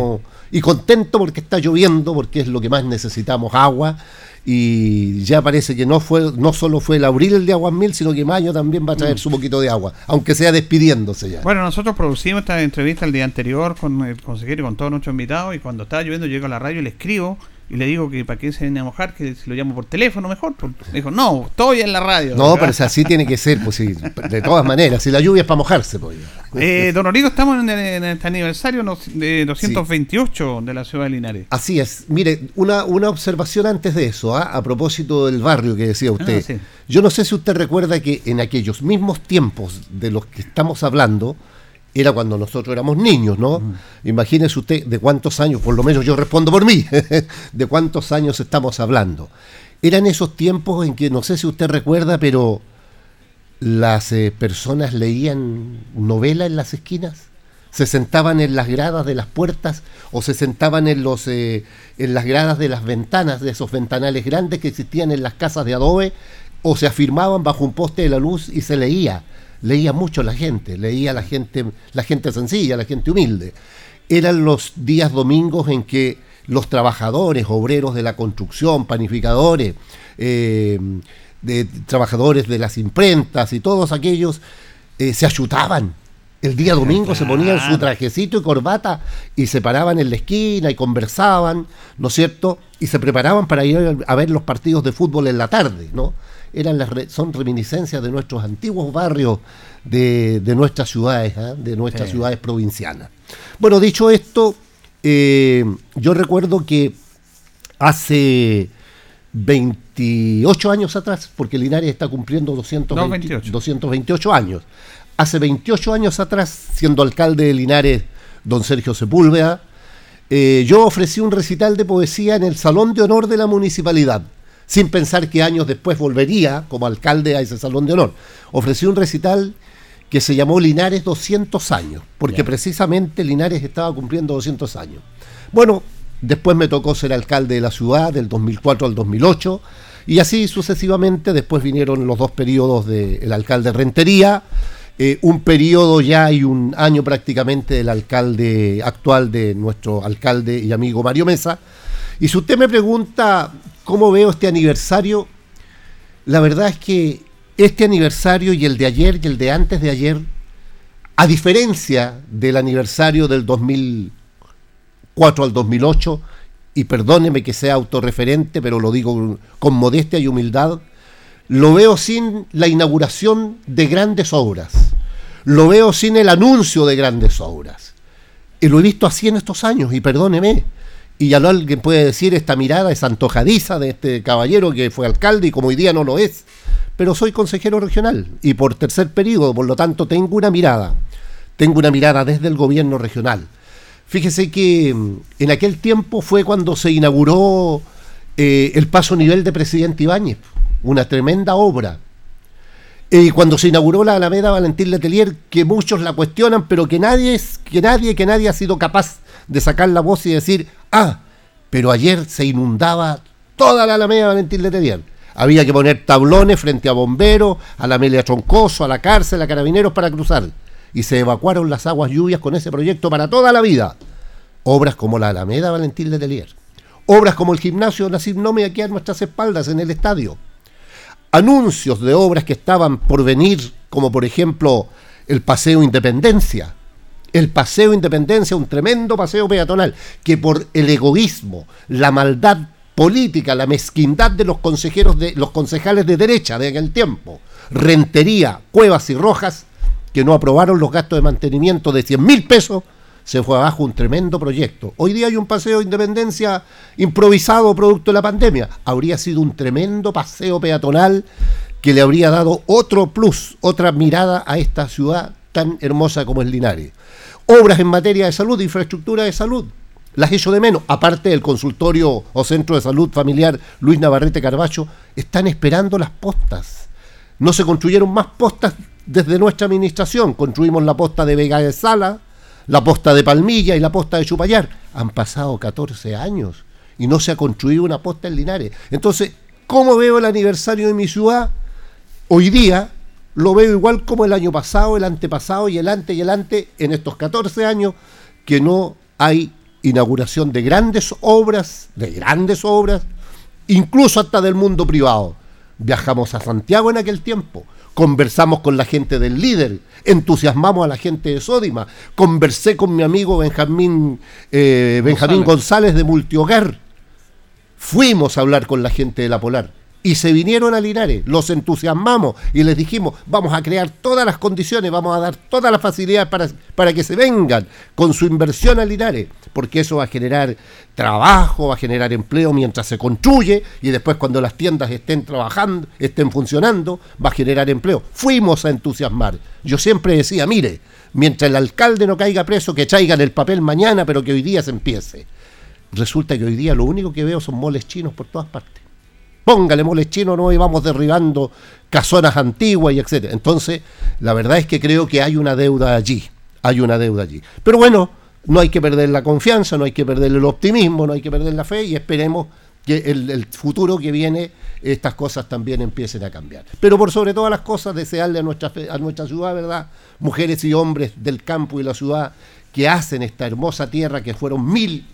Speaker 11: y contento porque está lloviendo, porque es lo que más necesitamos, agua, y ya parece que no fue no solo fue el abril de Aguas Mil, sino que mayo también va a traer
Speaker 1: Mm.
Speaker 11: su poquito de agua, aunque sea despidiéndose ya.
Speaker 1: Bueno, nosotros producimos esta entrevista el día anterior con el consejero y con todos nuestros invitados y cuando estaba lloviendo llego a la radio y le escribo y le digo que para qué se viene a mojar, que si lo llamo por teléfono mejor. Pues, dijo, no, estoy en la radio.
Speaker 11: No, pero si así tiene que ser, pues sí, de todas maneras, si la lluvia es para mojarse, pues.
Speaker 1: Eh, don Origo, estamos en, en este aniversario de 228 de la ciudad de Linares.
Speaker 11: Así es. Mire, una, una observación antes de eso, ¿ah? a propósito del barrio que decía usted.
Speaker 1: Ah, sí.
Speaker 11: Yo no sé si usted recuerda que en aquellos mismos tiempos de los que estamos hablando, era cuando nosotros éramos niños, ¿no? Imagínese usted de cuántos años, por lo menos yo respondo por mí, [LAUGHS] de cuántos años estamos hablando. Eran esos tiempos en que, no sé si usted recuerda, pero las eh, personas leían novela en las esquinas, se sentaban en las gradas de las puertas o se sentaban en, los, eh, en las gradas de las ventanas, de esos ventanales grandes que existían en las casas de adobe, o se afirmaban bajo un poste de la luz y se leía. Leía mucho la gente, leía la gente, la gente sencilla, la gente humilde. Eran los días domingos en que los trabajadores, obreros de la construcción, panificadores, eh, de trabajadores de las imprentas y todos aquellos eh, se ayutaban. El día domingo se ponían su trajecito y corbata y se paraban en la esquina y conversaban, ¿no es cierto? Y se preparaban para ir a ver los partidos de fútbol en la tarde, ¿no? Eran las re- son reminiscencias de nuestros antiguos barrios de, de nuestras ciudades, ¿ah? de nuestras ciudades provincianas. Bueno, dicho esto, eh, yo recuerdo que hace 28 años atrás, porque Linares está cumpliendo 220
Speaker 1: No, 28.
Speaker 11: 228 años. Hace 28 años atrás, siendo alcalde de Linares, don Sergio Sepúlveda, eh, yo ofrecí un recital de poesía en el Salón de Honor de la Municipalidad, sin pensar que años después volvería como alcalde a ese Salón de Honor. Ofrecí un recital que se llamó Linares 200 años, porque precisamente Linares estaba cumpliendo 200 años. Bueno, después me tocó ser alcalde de la ciudad del 2004 al 2008 y así sucesivamente. Después vinieron los dos periodos del alcalde Rentería, eh, un periodo ya y un año prácticamente del alcalde actual de nuestro alcalde y amigo Mario Mesa. Y si usted me pregunta cómo veo este aniversario, la verdad es que este aniversario y el de ayer y el de antes de ayer, a diferencia del aniversario del 2004 al 2008, y perdóneme que sea autorreferente, pero lo digo con modestia y humildad, lo veo sin la inauguración de grandes obras, lo veo sin el anuncio de grandes obras. Y lo he visto así en estos años, y perdóneme. Y ya lo alguien puede decir, esta mirada es antojadiza de este caballero que fue alcalde y como hoy día no lo es. Pero soy consejero regional y por tercer periodo, por lo tanto tengo una mirada. Tengo una mirada desde el gobierno regional. Fíjese que mm, en aquel tiempo fue cuando se inauguró eh, el paso nivel de Presidente Ibáñez, una tremenda obra. Y cuando se inauguró la Alameda Valentín Letelier, que muchos la cuestionan, pero que nadie, que nadie, que nadie ha sido capaz de sacar la voz y decir, ah, pero ayer se inundaba toda la Alameda Valentín Letelier. Había que poner tablones frente a bomberos, a la Amelia Troncoso, a la cárcel, a carabineros para cruzar. Y se evacuaron las aguas lluvias con ese proyecto para toda la vida. Obras como la Alameda Valentín Letelier. Obras como el gimnasio Nasib Nome aquí a nuestras espaldas en el estadio anuncios de obras que estaban por venir, como por ejemplo el Paseo Independencia. El Paseo Independencia, un tremendo paseo peatonal, que por el egoísmo, la maldad política, la mezquindad de los consejeros de los concejales de derecha de aquel tiempo, Rentería, Cuevas y Rojas, que no aprobaron los gastos de mantenimiento de 100 mil pesos, se fue abajo un tremendo proyecto. Hoy día hay un paseo de independencia improvisado producto de la pandemia. Habría sido un tremendo paseo peatonal que le habría dado otro plus, otra mirada a esta ciudad tan hermosa como es Linares. Obras en materia de salud, infraestructura de salud. Las echo de menos, aparte del consultorio o centro de salud familiar Luis Navarrete Carbacho, están esperando las postas. No se construyeron más postas desde nuestra administración. Construimos la posta de Vega de Sala, la posta de Palmilla y la posta de Chupayar. Han pasado 14 años y no se ha construido una posta en Linares. Entonces, ¿cómo veo el aniversario de mi ciudad? Hoy día lo veo igual como el año pasado, el antepasado y el ante y el ante en estos 14 años que no hay inauguración de grandes obras, de grandes obras, incluso hasta del mundo privado. Viajamos a Santiago en aquel tiempo, conversamos con la gente del líder, entusiasmamos a la gente de Sódima, conversé con mi amigo Benjamín, eh, Benjamín González. De Multihogar, fuimos a hablar con la gente de la Polar y se vinieron a Linares, los entusiasmamos y les dijimos, vamos a crear todas las condiciones, vamos a dar todas las facilidades para, para que se vengan con su inversión a Linares, porque eso va a generar trabajo, va a generar empleo mientras se construye y después cuando las tiendas estén trabajando, estén funcionando, va a generar empleo. Fuimos a entusiasmar. Yo siempre decía, mire, mientras el alcalde no caiga preso, que traigan el papel mañana, pero que hoy día se empiece. Resulta que hoy día lo único que veo son moles chinos por todas partes póngale moles chino, no y vamos derribando casonas antiguas y etcétera. Entonces, la verdad es que creo que hay una deuda allí, hay una deuda allí. Pero bueno, no hay que perder la confianza, no hay que perder el optimismo, no hay que perder la fe y esperemos que el, el futuro que viene estas cosas también empiecen a cambiar. Pero por sobre todas las cosas, desearle a nuestra, a nuestra ciudad, ¿verdad? Mujeres y hombres del campo y la ciudad que hacen esta hermosa tierra, que fueron mil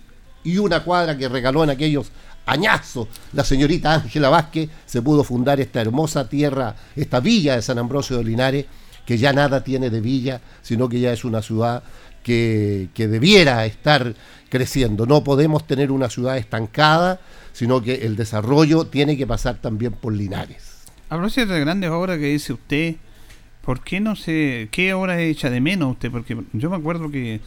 Speaker 11: y una cuadra que regaló en aquellos añazos la señorita Ángela Vázquez, se pudo fundar esta hermosa tierra, esta villa de San Ambrosio de Linares, que ya nada tiene de villa, sino que ya es una ciudad que, que debiera estar creciendo. No podemos tener una ciudad estancada, sino que el desarrollo tiene que pasar también por Linares.
Speaker 1: A de grandes obras que dice usted, ¿por qué no se. ¿Qué obra echa de menos usted? Porque yo me acuerdo que,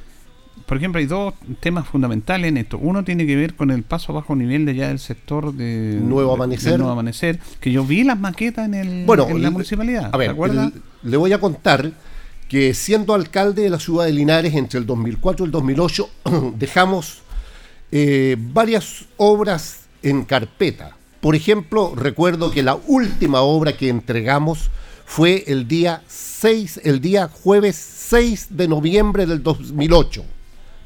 Speaker 1: por ejemplo, hay dos temas fundamentales en esto. Uno tiene que ver con el paso a bajo nivel de ya del sector de
Speaker 11: Nuevo Amanecer.
Speaker 1: de Nuevo Amanecer, que yo vi las maquetas en, el,
Speaker 11: Bueno,
Speaker 1: en la
Speaker 11: le-
Speaker 1: municipalidad.
Speaker 11: A ver, le voy a contar que siendo alcalde de la ciudad de Linares entre el 2004 y el 2008, [CLEARS THROAT] dejamos eh, varias obras en carpeta. Por ejemplo, recuerdo que la última obra que entregamos fue el día 6, el día jueves 6 de noviembre del 2008,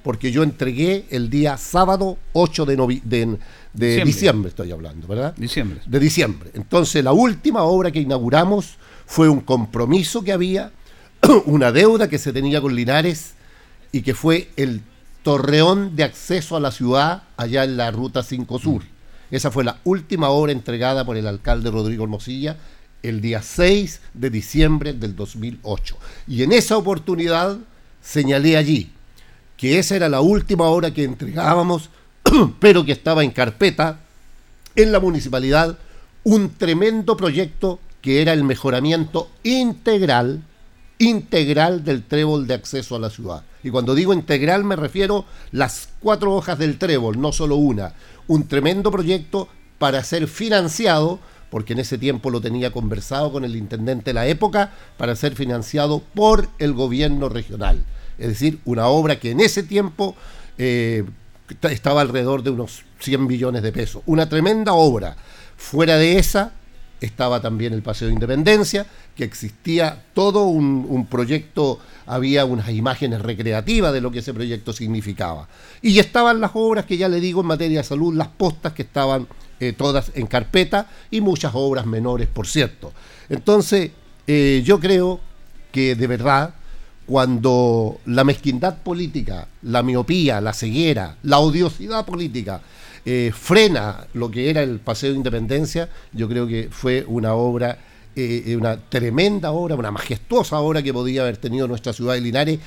Speaker 11: porque yo entregué el día sábado 8 de, novi- de, de
Speaker 1: Diciembre.
Speaker 11: diciembre, estoy hablando, ¿verdad?
Speaker 1: Diciembre.
Speaker 11: de diciembre. Entonces, la última obra que inauguramos fue un compromiso que había, [CLEARS THROAT] una deuda que se tenía con Linares y que fue el torreón de acceso a la ciudad allá en la Ruta 5 Sur. Esa fue la última obra entregada por el alcalde Rodrigo Hermosilla el día 6 de diciembre del 2008. Y en esa oportunidad señalé allí que esa era la última obra que entregábamos, [CLEARS THROAT] pero que estaba en carpeta en la municipalidad un tremendo proyecto que era el mejoramiento integral, integral del trébol de acceso a la ciudad. Y cuando digo integral me refiero las cuatro hojas del trébol, no solo una. Un tremendo proyecto para ser financiado, porque en ese tiempo lo tenía conversado con el intendente de la época, para ser financiado por el gobierno regional. Es decir, una obra que en ese tiempo eh, estaba alrededor de unos 100 millones de pesos. Una tremenda obra. Fuera de esa estaba también el Paseo de Independencia, que existía todo un, un proyecto, había unas imágenes recreativas de lo que ese proyecto significaba. Y estaban las obras que ya le digo en materia de salud, las postas que estaban eh, todas en carpeta y muchas obras menores, por cierto. Entonces, eh, yo creo que de verdad cuando la mezquindad política, la miopía, la ceguera, la odiosidad política eh, frena lo que era el Paseo de Independencia, yo creo que fue una obra, eh, eh, una tremenda obra, una majestuosa obra que podía haber tenido nuestra ciudad de Linares,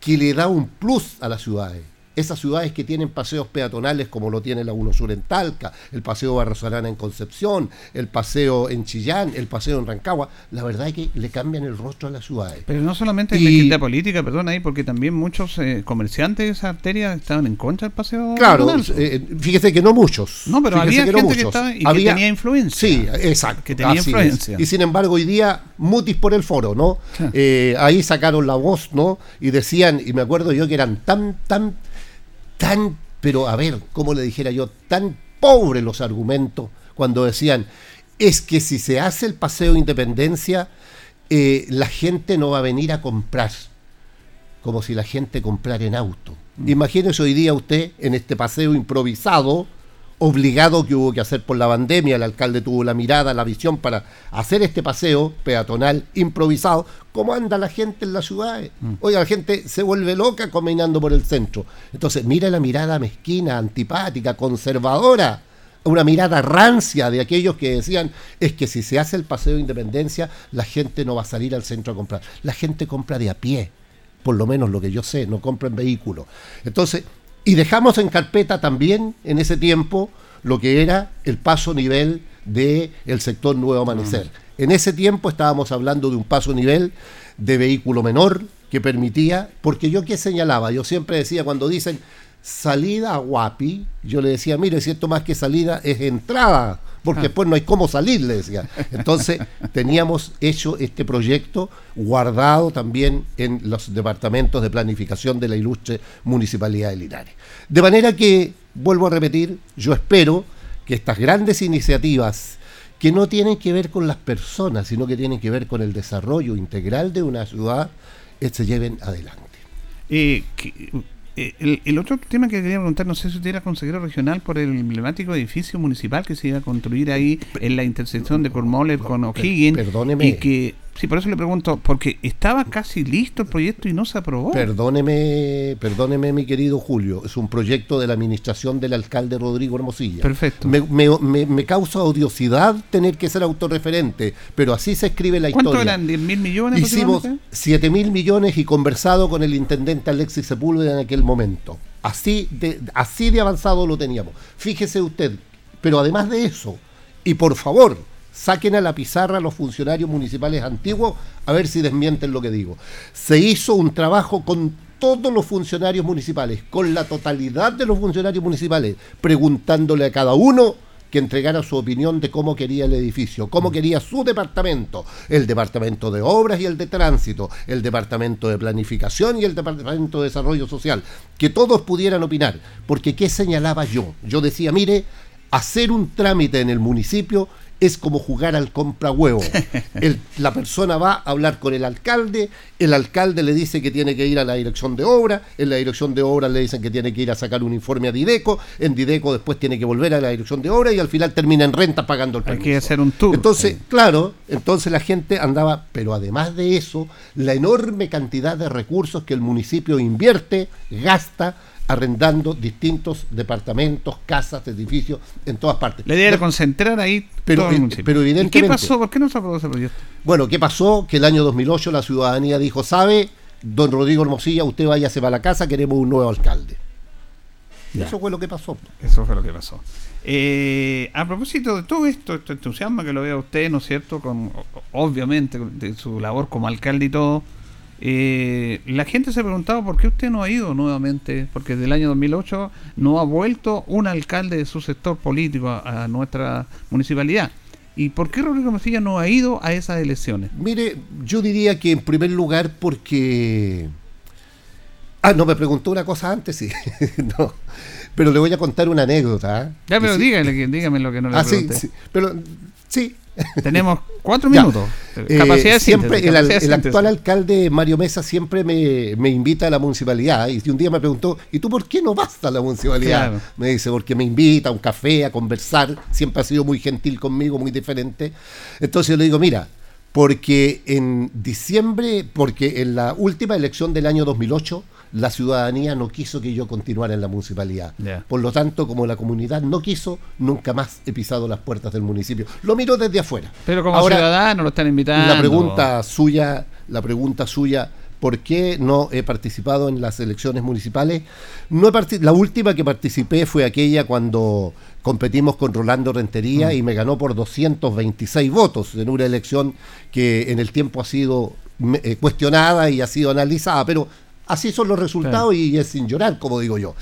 Speaker 11: que le da un plus a las ciudades. Esas ciudades que tienen paseos peatonales como lo tiene la 1 Sur en Talca, el paseo Barrosorana en Concepción, el paseo en Chillán, el paseo en Rancagua, la verdad es que le cambian el rostro a las ciudades.
Speaker 1: Pero no solamente
Speaker 11: Y-
Speaker 1: la política, perdón, ahí, porque también muchos eh, comerciantes de esa arteria estaban en contra del paseo.
Speaker 11: Claro,
Speaker 1: peatonal.
Speaker 11: eh, fíjese que no muchos.
Speaker 1: No, pero había gente que estaba y que tenía influencia.
Speaker 11: Sí, exacto.
Speaker 1: Que tenía
Speaker 11: es.
Speaker 1: influencia.
Speaker 11: Y sin embargo, hoy día, mutis por el foro, ¿no? Eh, ahí sacaron la voz, ¿no? Y decían, y me acuerdo yo que eran tan, tan, tan, pero a ver, ¿cómo le dijera yo? Tan pobres los argumentos cuando decían, es que si se hace el paseo de independencia, eh, la gente no va a venir a comprar. como si la gente comprara en auto. Imagínese hoy día usted en este paseo improvisado, obligado que hubo que hacer por la pandemia, el alcalde tuvo la mirada, la visión para hacer este paseo peatonal improvisado. ¿Cómo anda la gente en la ciudad? Oiga, la gente se vuelve loca caminando por el centro. Entonces, mira la mirada mezquina, antipática, conservadora, una mirada rancia de aquellos que decían, es que si se hace el paseo de independencia, la gente no va a salir al centro a comprar. La gente compra de a pie, por lo menos lo que yo sé, no compra en vehículo. Entonces, y dejamos en carpeta también en ese tiempo lo que era el paso nivel del el sector Nuevo Amanecer. En ese tiempo estábamos hablando de un paso nivel de vehículo menor que permitía, porque yo que señalaba, yo siempre decía cuando dicen salida a Guapi, yo le decía, mire, si esto más que salida es entrada, porque después no hay cómo salir, le decía. Entonces [LAUGHS] teníamos hecho este proyecto guardado también en los departamentos de planificación de la ilustre Municipalidad de Linares. De manera que, vuelvo a repetir, yo espero que estas grandes iniciativas que no tienen que ver con las personas, sino que tienen que ver con el desarrollo integral de una ciudad, eh, se lleven adelante.
Speaker 1: Eh, que- eh, el, el otro tema que quería preguntar, no sé si usted era consejero regional por el emblemático edificio municipal que se iba a construir ahí en la intersección de Cormoller con O'Higgins.
Speaker 11: perdóneme.
Speaker 1: Y que, sí, por eso le pregunto, porque estaba casi listo el proyecto y no se aprobó.
Speaker 11: Perdóneme, perdóneme mi querido Julio, es un proyecto de la administración del alcalde Rodrigo Hermosilla.
Speaker 1: Perfecto.
Speaker 11: Me, me- me- me causa odiosidad tener que ser autorreferente, pero así se escribe la
Speaker 1: ¿Cuánto
Speaker 11: historia.
Speaker 1: eran? ¿10 mil millones?
Speaker 11: Hicimos
Speaker 1: aproximadamente?
Speaker 11: 7 mil millones y conversado con el intendente Alexis Sepúlveda en aquel momento. Así de, así de avanzado lo teníamos. Fíjese usted, pero además de eso, y por favor, saquen a la pizarra a los funcionarios municipales antiguos a ver si desmienten lo que digo. Se hizo un trabajo con todos los funcionarios municipales, con la totalidad de los funcionarios municipales, preguntándole a cada uno que entregara su opinión de cómo quería el edificio, cómo quería su departamento, el departamento de obras y el de tránsito, el departamento de planificación y el departamento de desarrollo social, que todos pudieran opinar, porque ¿qué señalaba yo? Yo decía, mire, hacer un trámite en el municipio es como jugar al compra huevo. [LAUGHS] El- la persona va a hablar con el alcalde, el alcalde le dice que tiene que ir a la dirección de obra, en la dirección de obra le dicen que tiene que ir a sacar un informe a Dideco, en Dideco después tiene que volver a la dirección de obra y al final termina en renta pagando el
Speaker 1: Hay
Speaker 11: permiso.
Speaker 1: que hacer un tour.
Speaker 11: Entonces, claro, entonces la gente andaba, pero además de eso, la enorme cantidad de recursos que el municipio invierte, gasta, arrendando distintos departamentos, casas, edificios, en todas partes.
Speaker 1: La idea era concentrar ahí
Speaker 11: Pero,
Speaker 1: todo el municipio.
Speaker 11: pero
Speaker 1: ¿Y
Speaker 11: evidentemente...
Speaker 1: qué pasó? ¿Por qué no se aprobó ese proyecto?
Speaker 11: Bueno, ¿qué pasó? Que el año 2008 la ciudadanía dijo, ¿sabe? Don Rodrigo Hermosilla, usted váyase para la casa, queremos un nuevo alcalde.
Speaker 1: Ya.
Speaker 11: Eso fue lo que pasó.
Speaker 1: Eso fue lo que pasó. Eh, a propósito de todo esto, este entusiasmo que lo vea usted, ¿no es cierto? Con, obviamente, de su labor como alcalde y todo. Eh, la gente se ha preguntado por qué usted no ha ido nuevamente, porque desde el año 2008 no ha vuelto un alcalde de su sector político a, a nuestra municipalidad. ¿Y por qué Rodrigo Mesilla no ha ido a esas elecciones?
Speaker 11: Mire, yo diría que en primer lugar porque... Ah, no, me preguntó una cosa antes, sí. [LAUGHS] no. Pero le voy a contar una anécdota. ¿ah?
Speaker 1: Ya, pero
Speaker 11: sí-
Speaker 1: dígale, que- dígame lo que no le
Speaker 11: Ah, sí,
Speaker 1: pregunté.
Speaker 11: sí, pero sí.
Speaker 1: Tenemos cuatro
Speaker 11: Ya.
Speaker 1: minutos.
Speaker 11: Eh,
Speaker 1: Capacidad de
Speaker 11: siempre
Speaker 1: síntesis,
Speaker 11: el,
Speaker 1: capacidad de
Speaker 11: el actual alcalde Mario Mesa siempre me, me invita a la municipalidad y un día me preguntó, ¿y tú por qué no vas a la municipalidad?
Speaker 1: Claro.
Speaker 11: Me dice, porque me invita a un café, a conversar, siempre ha sido muy gentil conmigo, muy diferente. Entonces yo le digo, mira, porque en diciembre, porque en la última elección del año 2008, la ciudadanía no quiso que yo continuara en la municipalidad. Por lo tanto, como la comunidad no quiso, nunca más he pisado las puertas del municipio. Lo miro desde afuera.
Speaker 1: Pero como
Speaker 11: Ahora,
Speaker 1: ciudadano lo están invitando.
Speaker 11: la pregunta suya, la pregunta suya, ¿por qué no he participado en las elecciones municipales? No he la última que participé fue aquella cuando competimos con Rolando Rentería
Speaker 1: Mm.
Speaker 11: y me ganó por 226 votos en una elección que en el tiempo ha sido eh, cuestionada y ha sido analizada, pero así son los resultados y es sin llorar, como digo yo.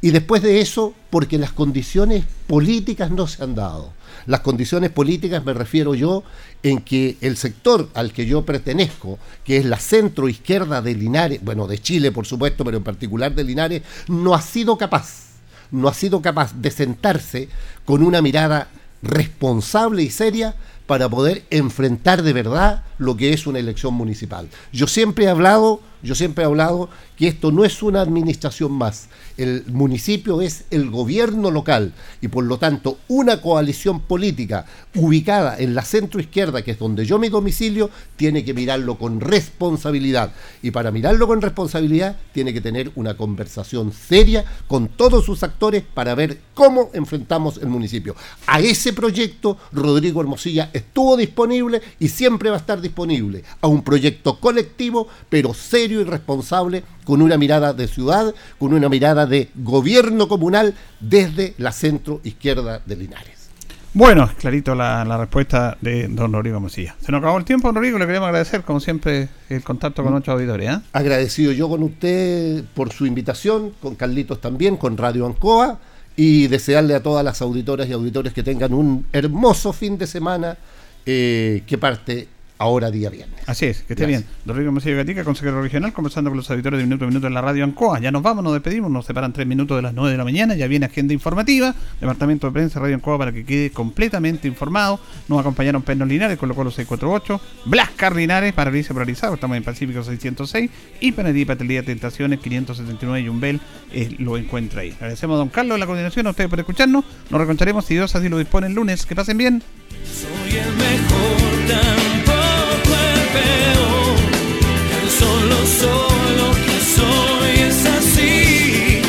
Speaker 11: Y después de eso, porque las condiciones políticas no se han dado. Las condiciones políticas me refiero yo en que el sector al que yo pertenezco, que es la centro izquierda de Linares, bueno, de Chile por supuesto, pero en particular de Linares, no ha sido capaz, no ha sido capaz de sentarse con una mirada responsable y seria para poder enfrentar de verdad lo que es una elección municipal. Yo siempre he hablado, Yo siempre he hablado que esto no es una administración más. El municipio es el gobierno local y por lo tanto una coalición política ubicada en la centro izquierda, que es donde yo me domicilio, tiene que mirarlo con responsabilidad. Y para mirarlo con responsabilidad tiene que tener una conversación seria con todos sus actores para ver cómo enfrentamos el municipio. A ese proyecto Rodrigo Hermosilla estuvo disponible y siempre va a estar disponible. A un proyecto colectivo, pero serio y responsable, con una mirada de ciudad, con una mirada de gobierno comunal desde la centro izquierda de Linares.
Speaker 1: Bueno, clarito la, la respuesta de don Rodrigo Mosilla. Se nos acabó el tiempo, don Rodrigo, le queremos agradecer, como siempre, el contacto con nuestros auditores. ¿eh?
Speaker 11: Agradecido yo con usted por su invitación, con Carlitos también, con Radio Ancoa, y desearle a todas las auditoras y auditores que tengan un hermoso fin de semana eh, que parte ahora día viernes.
Speaker 1: Así es, que esté bien. Rodrigo Mosilla Gatica, consejero regional, conversando con los auditores de Minuto a Minuto en la radio Ancoa. Ya nos vamos, nos despedimos, nos separan tres minutos de las 9 de la mañana, ya viene agenda informativa, Departamento de Prensa Radio Ancoa para que quede completamente informado. Nos acompañaron Pernos Linares, con lo cual 648, Blascar Linares, Paraliza Polarizado, estamos en Pacífico 606, y Panadí Patelía Tentaciones 579 y Umbel eh, lo encuentra ahí. Agradecemos a don Carlos de la coordinación, a ustedes por escucharnos. Nos reconcharemos si Dios así lo dispone el lunes. Que pasen bien.
Speaker 12: Soy el mejor, Solo soy lo que soy, es así.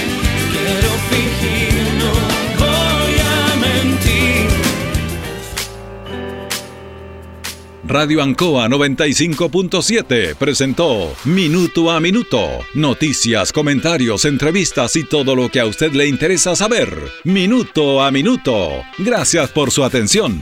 Speaker 12: Quiero fingir, no voy a mentir.
Speaker 13: Radio Ancoa 95.7 presentó Minuto a Minuto. Noticias, comentarios, entrevistas y todo lo que a usted le interesa saber. Minuto a Minuto. Gracias por su atención.